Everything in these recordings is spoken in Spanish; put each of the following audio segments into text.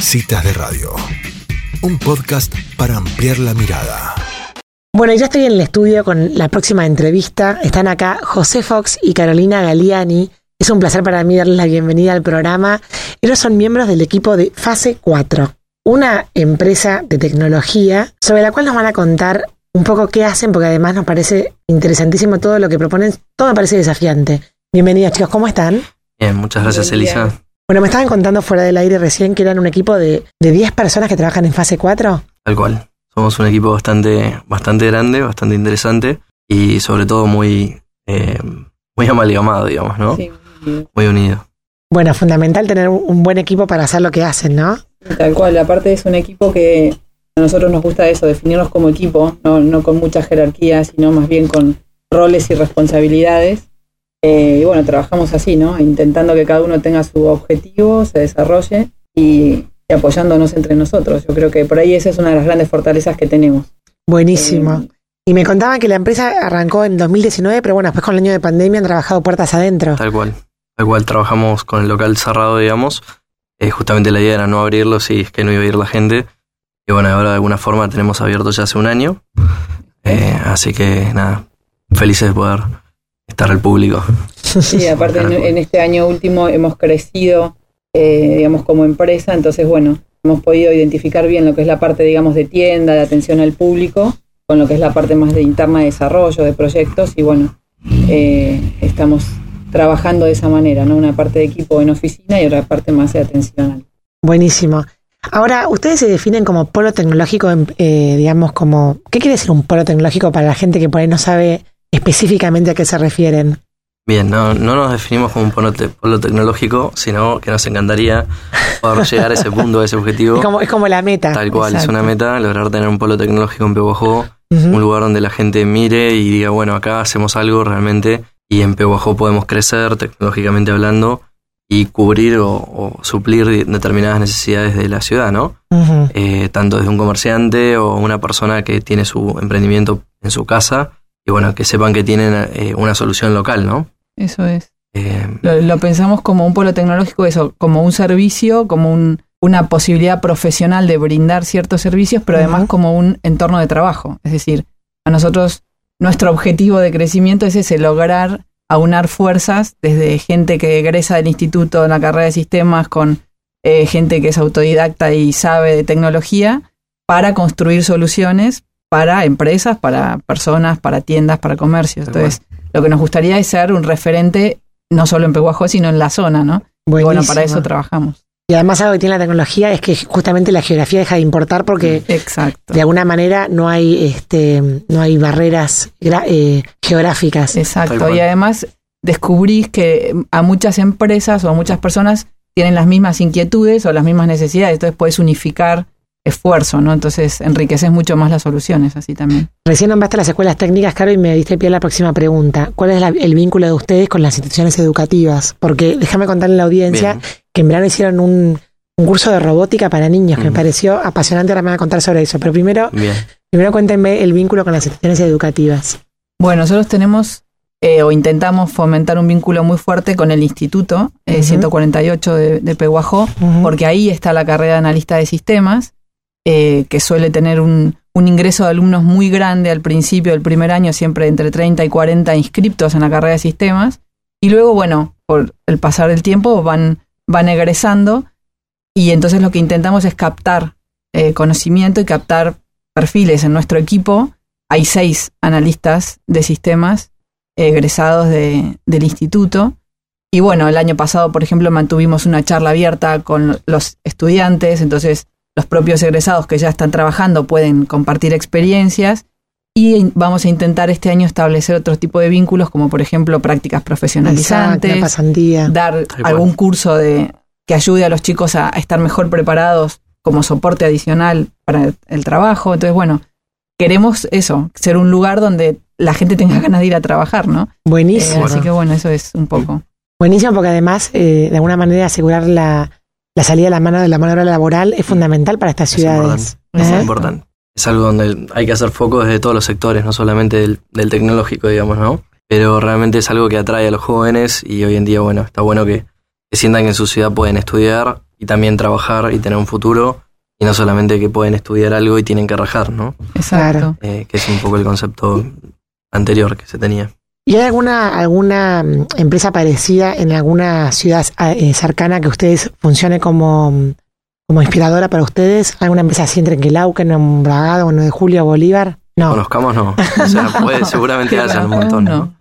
Citas de Radio, un podcast para ampliar la mirada. Bueno, ya estoy en el estudio con la próxima entrevista. Están acá José Fox y Carolina Galiani. Es un placer para mí darles la bienvenida al programa. Ellos son miembros del equipo de Fase 4, una empresa de tecnología sobre la cual nos van a contar un poco qué hacen, porque además nos parece interesantísimo todo lo que proponen. Todo me parece desafiante. Bienvenidos chicos, ¿cómo están? Bien, muchas gracias Elisa. Bueno, me estaban contando fuera del aire recién que eran un equipo de, de 10 personas que trabajan en fase 4. Tal cual. Somos un equipo bastante, bastante grande, bastante interesante y sobre todo muy, eh, muy amalgamado, digamos, ¿no? Sí. Muy unido. Bueno, fundamental tener un buen equipo para hacer lo que hacen, ¿no? Tal cual, aparte es un equipo que a nosotros nos gusta eso, definirnos como equipo, no, no con muchas jerarquías, sino más bien con roles y responsabilidades eh, y bueno, trabajamos así, ¿no? Intentando que cada uno tenga su objetivo, se desarrolle y, apoyándonos entre nosotros. Yo creo que por ahí esa es una de las grandes fortalezas que tenemos. Buenísimo. Eh, y me contaban que la empresa arrancó en 2019, pero bueno, después con el año de pandemia han trabajado puertas adentro. Tal cual. Tal cual, trabajamos con el local cerrado, digamos. Eh, justamente la idea era no abrirlo si es que no iba a ir la gente. Y bueno, ahora de alguna forma tenemos abierto ya hace un año. así que nada, felices de poder estar al público. Sí, aparte en, este año último hemos crecido, eh, digamos, como empresa, entonces, bueno, hemos podido identificar bien lo que es la parte, digamos, de tienda, de atención al público, con lo que es la parte más de interna de desarrollo, de proyectos, y bueno, eh, estamos trabajando de esa manera, ¿no? Una parte de equipo en oficina y otra parte más de atención. Buenísimo. Ahora, ustedes se definen como polo tecnológico, eh, digamos, como, ¿qué quiere decir un polo tecnológico para la gente que por ahí no sabe específicamente a qué se refieren. Bien, no, no nos definimos como un polo, tecnológico, sino que nos encantaría poder llegar a ese punto, a ese objetivo. Es como, es como la meta. Tal cual, es una meta, lograr tener un polo tecnológico en Pehuajó, un lugar donde la gente mire y diga, bueno, acá hacemos algo realmente y en Pehuajó podemos crecer tecnológicamente hablando y cubrir o, suplir determinadas necesidades de la ciudad, ¿no? Eh, tanto desde un comerciante o una persona que tiene su emprendimiento en su casa y bueno, que sepan que tienen eh, una solución local, ¿no? Eso es. Eh, lo, pensamos como un polo tecnológico, eso, como un servicio, como un, una posibilidad profesional de brindar ciertos servicios, pero además como un entorno de trabajo. Es decir, a nosotros, nuestro objetivo de crecimiento es ese, lograr aunar fuerzas desde gente que egresa del instituto en la carrera de sistemas con eh, gente que es autodidacta y sabe de tecnología para construir soluciones para empresas, para personas, para tiendas, para comercios. Entonces, lo que nos gustaría es ser un referente no solo en Pehuajó, sino en la zona, ¿no? bueno, para eso trabajamos. Y además algo que tiene la tecnología es que justamente la geografía deja de importar porque Exacto. de alguna manera no hay este no hay barreras eh, geográficas. Exacto. Y además descubrís que a muchas empresas o a muchas personas tienen las mismas inquietudes o las mismas necesidades, entonces puedes unificar esfuerzo, ¿no? Entonces enriqueces mucho más las soluciones así también. Recién nombraste las escuelas técnicas, Caro, y me diste pie a la próxima pregunta. ¿Cuál es el vínculo de ustedes con las instituciones educativas? Porque déjame contarle a la audiencia que en verano hicieron un, curso de robótica para niños que me pareció apasionante, ahora me van a contar sobre eso. Pero primero, primero cuéntenme el vínculo con las instituciones educativas. Bueno, nosotros tenemos eh, o intentamos fomentar un vínculo muy fuerte con el Instituto 148 eh, de, Peguajó, porque ahí está la carrera de analista de sistemas eh, que suele tener un, ingreso de alumnos muy grande al principio del primer año, siempre entre 30 y 40 inscriptos en la carrera de sistemas, y luego, bueno, por el pasar del tiempo van, van egresando, y entonces lo que intentamos es captar eh, conocimiento y captar perfiles en nuestro equipo. Hay seis analistas de sistemas egresados del instituto. Y bueno, el año pasado, por ejemplo, mantuvimos una charla abierta con los estudiantes, entonces los propios egresados que ya están trabajando pueden compartir experiencias y vamos a intentar este año establecer otro tipo de vínculos, como por ejemplo prácticas profesionalizantes, dar algún curso de que ayude a los chicos a, estar mejor preparados como soporte adicional para el, trabajo. Entonces, bueno, queremos eso, ser un lugar donde la gente tenga ganas de ir a trabajar, ¿no? Buenísimo. Eh, así que bueno, eso es un poco. Buenísimo porque además, eh, de alguna manera, asegurar la, la salida de la mano de la mano laboral es fundamental para estas ciudades. Es ¿eh? importante. Es algo donde hay que hacer foco desde todos los sectores, no solamente del, tecnológico, digamos, ¿no? Pero realmente es algo que atrae a los jóvenes y hoy en día, bueno, está bueno que, sientan que en su ciudad pueden estudiar y también trabajar y tener un futuro y no solamente que pueden estudiar algo y tienen que rajar, ¿no? Exacto. Eh, que es un poco el concepto anterior que se tenía. ¿Y hay alguna, alguna mm, empresa parecida en alguna ciudad eh, cercana que ustedes funcione como, mm, como inspiradora para ustedes? ¿Alguna empresa así entre Quelauquen, en Bragado, o 9 de Julio, Bolívar? No. Conozcamos, no. O sea, puede, seguramente haya un montón, ¿no?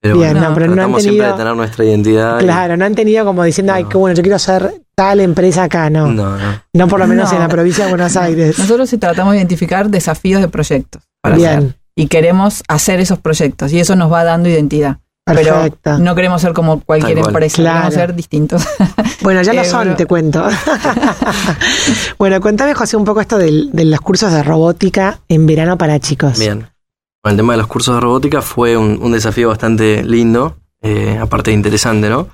Pero Bien, bueno, no, pero no han tratamos siempre de tener nuestra identidad. y- Claro, no han tenido como diciendo, ay, qué bueno, yo quiero ser tal empresa acá, no. No, No, no. por lo menos No. en la provincia de Buenos Aires. Nosotros sí tratamos de identificar desafíos de proyectos para Bien, hacer. Y queremos hacer esos proyectos. Y eso nos va dando identidad. perfecto. Pero no queremos ser como cualquier empresa, Claro. queremos ser distintos. Bueno, ya lo Eh, son, bueno. te cuento. bueno, cuéntame, José, un poco esto del- de los cursos de robótica en verano para chicos. Bien. Bueno, el tema de los cursos de robótica fue un, un desafío bastante lindo, eh, aparte de interesante, ¿no?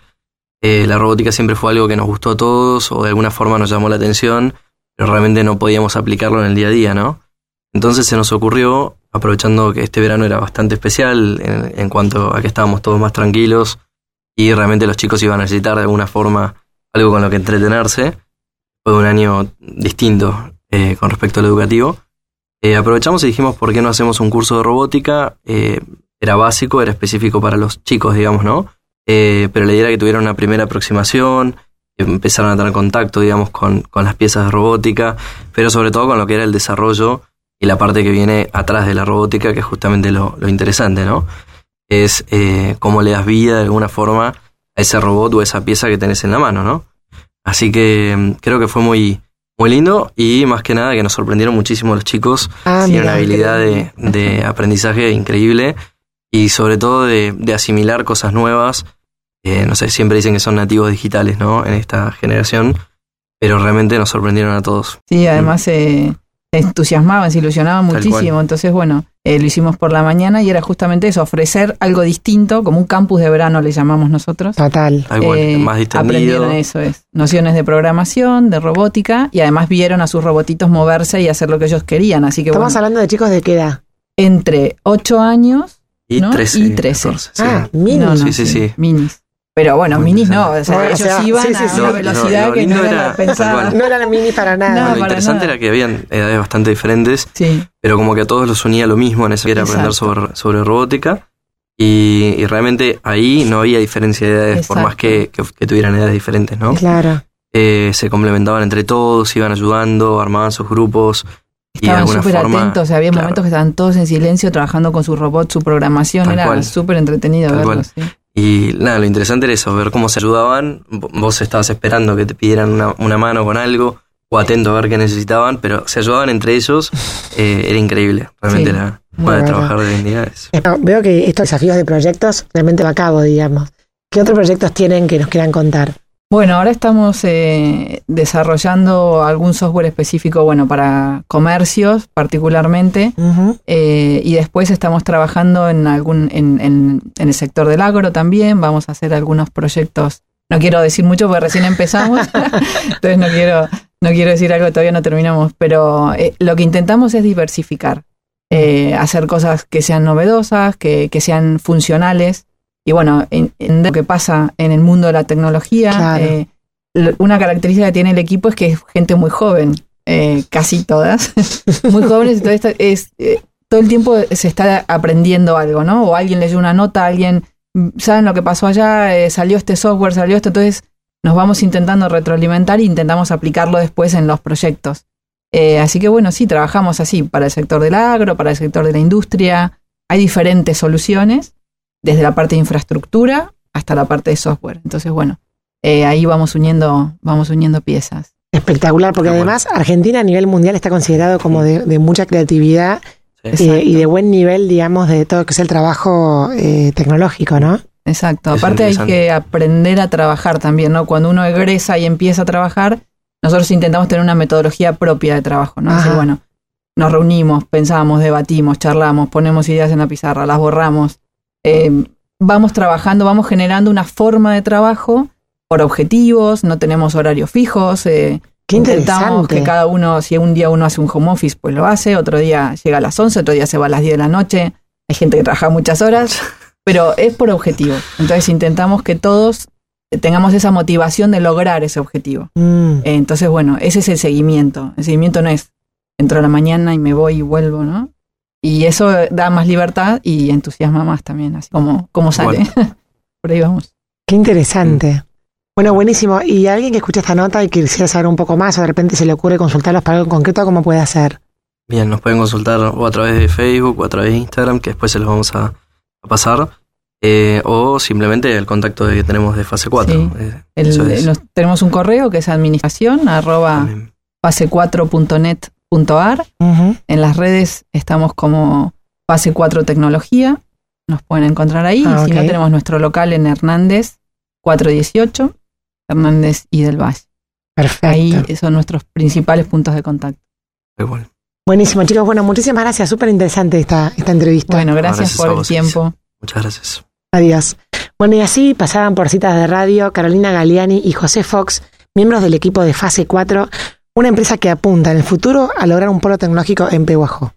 Eh, la robótica siempre fue algo que nos gustó a todos o de alguna forma nos llamó la atención, pero realmente no podíamos aplicarlo en el día a día, ¿no? Entonces se nos ocurrió, aprovechando que este verano era bastante especial en, cuanto a que estábamos todos más tranquilos y realmente los chicos iban a necesitar de alguna forma algo con lo que entretenerse, fue un año distinto eh, con respecto al educativo. Eh, aprovechamos y dijimos, ¿por qué no hacemos un curso de robótica? Eh, era básico, era específico para los chicos, digamos, ¿no? Pero la idea era que tuvieran una primera aproximación, que empezaron a tener contacto, digamos, con, con las piezas de robótica, pero sobre todo con lo que era el desarrollo y la parte que viene atrás de la robótica, que es justamente lo, lo interesante, ¿no? Es eh, cómo le das vida de alguna forma a ese robot o esa pieza que tenés en la mano, ¿no? Así que mm, creo que fue muy, muy lindo y más que nada que nos sorprendieron muchísimo los chicos. Ah, Tienen una habilidad de, de aprendizaje increíble y sobre todo de, de asimilar cosas nuevas. Eh, no sé, siempre dicen que son nativos digitales, ¿no? En esta generación, pero realmente nos sorprendieron a todos. Sí, además se entusiasmaban, se ilusionaban Tal muchísimo. cual. Entonces, bueno, eh, lo hicimos por la mañana y era justamente eso, ofrecer algo distinto, como un campus de verano le llamamos nosotros. Total. Eh, más distendido. aprendieron eso es, nociones de programación, de robótica y además vieron a sus robotitos moverse y hacer lo que ellos querían. Así que Estamos bueno, hablando de chicos de qué edad. entre 8 años Y ¿no? 13. Y 13. 14, sí. Ah, mini. No, no, Sí, sí, sí. Minis. Pero bueno, Muy minis no, o sea, Bueno, o ellos sea, iban sí, sí, a sí. una Lo- velocidad lo que no era era- pensada. No era la mini para nada. No, lo para interesante nada. era que habían edades bastante diferentes, Sí, pero como que a todos los unía lo mismo en eso que era aprender sobre, sobre robótica. Y, y realmente ahí no había diferencia de edades, por más que, que- que tuvieran edades diferentes, ¿no? Claro. Eh, se complementaban entre todos, iban ayudando, armaban sus grupos. estaban súper atentos, o sea, había claro, momentos que estaban todos en silencio trabajando con su robot, su programación, Tal era súper entretenido Tal verlos. sí. Y nada, lo interesante era eso, ver cómo se ayudaban. Vos estabas esperando que te pidieran una, una mano con algo o atento a ver qué necesitaban, pero se ayudaban entre ellos. eh, era increíble. Realmente Sí, la forma de trabajar de hoy en día es- Eh, Veo que estos desafíos de proyectos realmente va a cabo, digamos. ¿Qué otros proyectos tienen que nos quieran contar? Bueno, ahora estamos eh, desarrollando algún software específico, bueno, para comercios particularmente, eh, y después estamos trabajando en algún, en, en, en el sector del agro también, vamos a hacer algunos proyectos. No quiero decir mucho porque recién empezamos, entonces no quiero, no quiero decir algo todavía no terminamos, pero eh, lo que intentamos es diversificar, eh, hacer cosas que sean novedosas, que, que sean funcionales. Y bueno, en, en lo que pasa en el mundo de la tecnología, Claro. eh, una característica que tiene el equipo es que es gente muy joven, eh, casi todas, muy jóvenes, entonces es, eh, todo el tiempo se está aprendiendo algo, ¿no? O alguien leyó una nota, alguien, mm, ¿saben lo que pasó allá? Salió este software, salió esto, entonces nos vamos intentando retroalimentar e intentamos aplicarlo después en los proyectos. Así que bueno, sí, trabajamos así para el sector del agro, para el sector de la industria. Hay diferentes soluciones, desde la parte de infraestructura hasta la parte de software. Entonces, bueno, eh, ahí vamos uniendo, vamos uniendo piezas. Espectacular, porque Qué bueno. además Argentina a nivel mundial está considerado como de, de mucha creatividad sí. y de, y de Exacto. buen nivel, digamos, de todo lo que es el trabajo eh, tecnológico, ¿no? Exacto. Es Aparte hay que aprender a trabajar también, ¿no? Cuando uno egresa y empieza a trabajar, nosotros intentamos tener una metodología propia de trabajo, ¿no? Es decir, bueno, nos reunimos, pensamos, debatimos, charlamos, ponemos ideas en la pizarra, las borramos, eh, vamos trabajando, vamos generando una forma de trabajo por objetivos, no tenemos horarios fijos, eh, Qué intentamos que cada uno, si un día uno hace un home office, pues lo hace, otro día llega a las 11, otro día se va a las 10 de la noche, hay gente que trabaja muchas horas, pero es por objetivo. Entonces intentamos que todos tengamos esa motivación de lograr ese objetivo. Mm. Entonces, bueno, ese es el seguimiento. El seguimiento no es entro a la mañana y me voy y vuelvo, ¿no? Y eso da más libertad y entusiasma más también, así como, como sale. Por ahí vamos. Qué interesante. Bueno, buenísimo. Y alguien que escuche esta nota y quisiera saber un poco más, o de repente se le ocurre consultarlos para algo en concreto, ¿cómo puede hacer? Bien, nos pueden consultar o a través de Facebook o a través de Instagram, que después se los vamos a, a pasar. Eh, o simplemente el contacto que tenemos de fase 4. Sí. Eh, El- eso es. nos- tenemos un correo que es administración arroba También. fase4.net.ar. Ujú. En las redes estamos como Fase 4 Tecnología. Nos pueden encontrar ahí. Ah, y si no, tenemos nuestro local en Hernández 418, Hernández y del Valle. Perfecto. Ahí son nuestros principales puntos de contacto. Igual. Buenísimo, chicos. Bueno, muchísimas gracias. Súper interesante esta, esta entrevista. Bueno, gracias, gracias por el tiempo. Muchas gracias. Adiós. Bueno, y así pasaban por citas de radio Carolina Galiani y José Fox, miembros del equipo de Fase 4, una empresa que apunta en el futuro a lograr un polo tecnológico en Pehuajó.